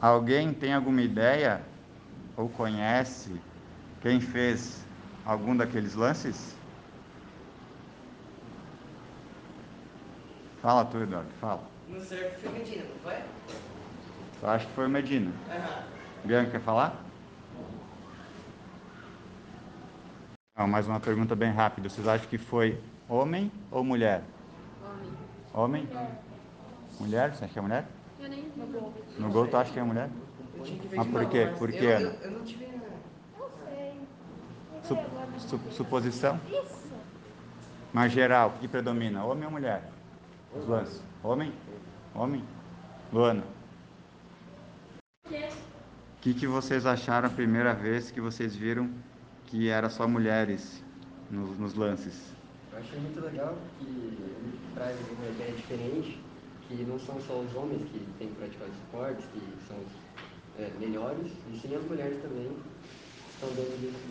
Alguém tem alguma ideia ou conhece quem fez algum daqueles lances? Fala tu, Eduardo, fala. No surf foi Medina, não foi? Eu acho que foi o Medina. Aham. Bianca, quer falar? Não, mais uma pergunta bem rápida. Vocês acham que foi homem ou mulher? Homem. Homem? Mulher? Você acha que é mulher? Eu nem. No gol. No gol tu acha que é mulher? Eu tinha que ver Mas de por novo, quê? mas Por eu, quê, eu, Ana? eu não tive. Não sei. Su- su- suposição? Isso. Mas geral, o que predomina? Homem ou mulher? Os lances. Homem? Homem? Luana. O que, que vocês acharam a primeira vez que vocês viram que era só mulheres nos, nos lances? Eu achei muito legal que ele traz uma ideia diferente, que não são só os homens que têm que praticar esportes, que são os é, melhores, e sim as mulheres também estão dando desse.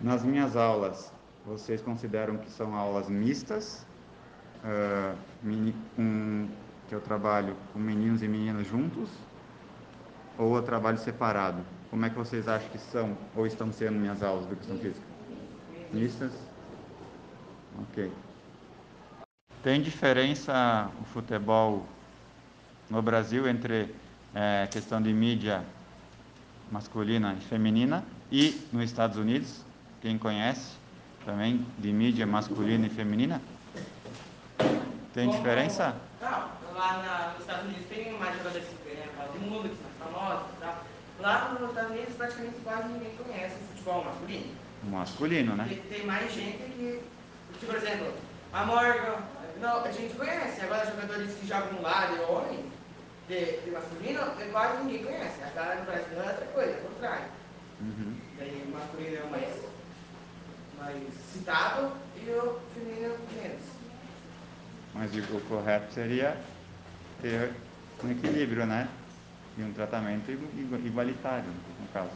Nas minhas aulas, vocês consideram que são aulas mistas, ah, meni- com- que eu trabalho com meninos e meninas juntos, ou eu trabalho separado? Como é que vocês acham que são ou estão sendo minhas aulas de educação física? Mistas? Ok. Tem diferença o futebol no Brasil entre eh, questão de mídia masculina e feminina e nos Estados Unidos, quem conhece também de mídia masculina e feminina? Tem diferença? Lá na- nos Estados Unidos tem mais jogadores que Copa do Mundo, que são famosos e tal. Lá nos Estados Unidos praticamente quase ninguém conhece o futebol masculino. Masculino, né? Porque tem mais gente que, que, por exemplo, a Morgan, não, a gente conhece, agora jogadores que jogam no lado e homem, de, de masculino, é quase ninguém conhece. A cara do Brasil é outra coisa, é o contrário. Uhum. Daí o masculino é o mais, mais citado e o feminino menos. Mas o correto seria ter um equilíbrio, né? E um tratamento igu- igu- igualitário, no caso.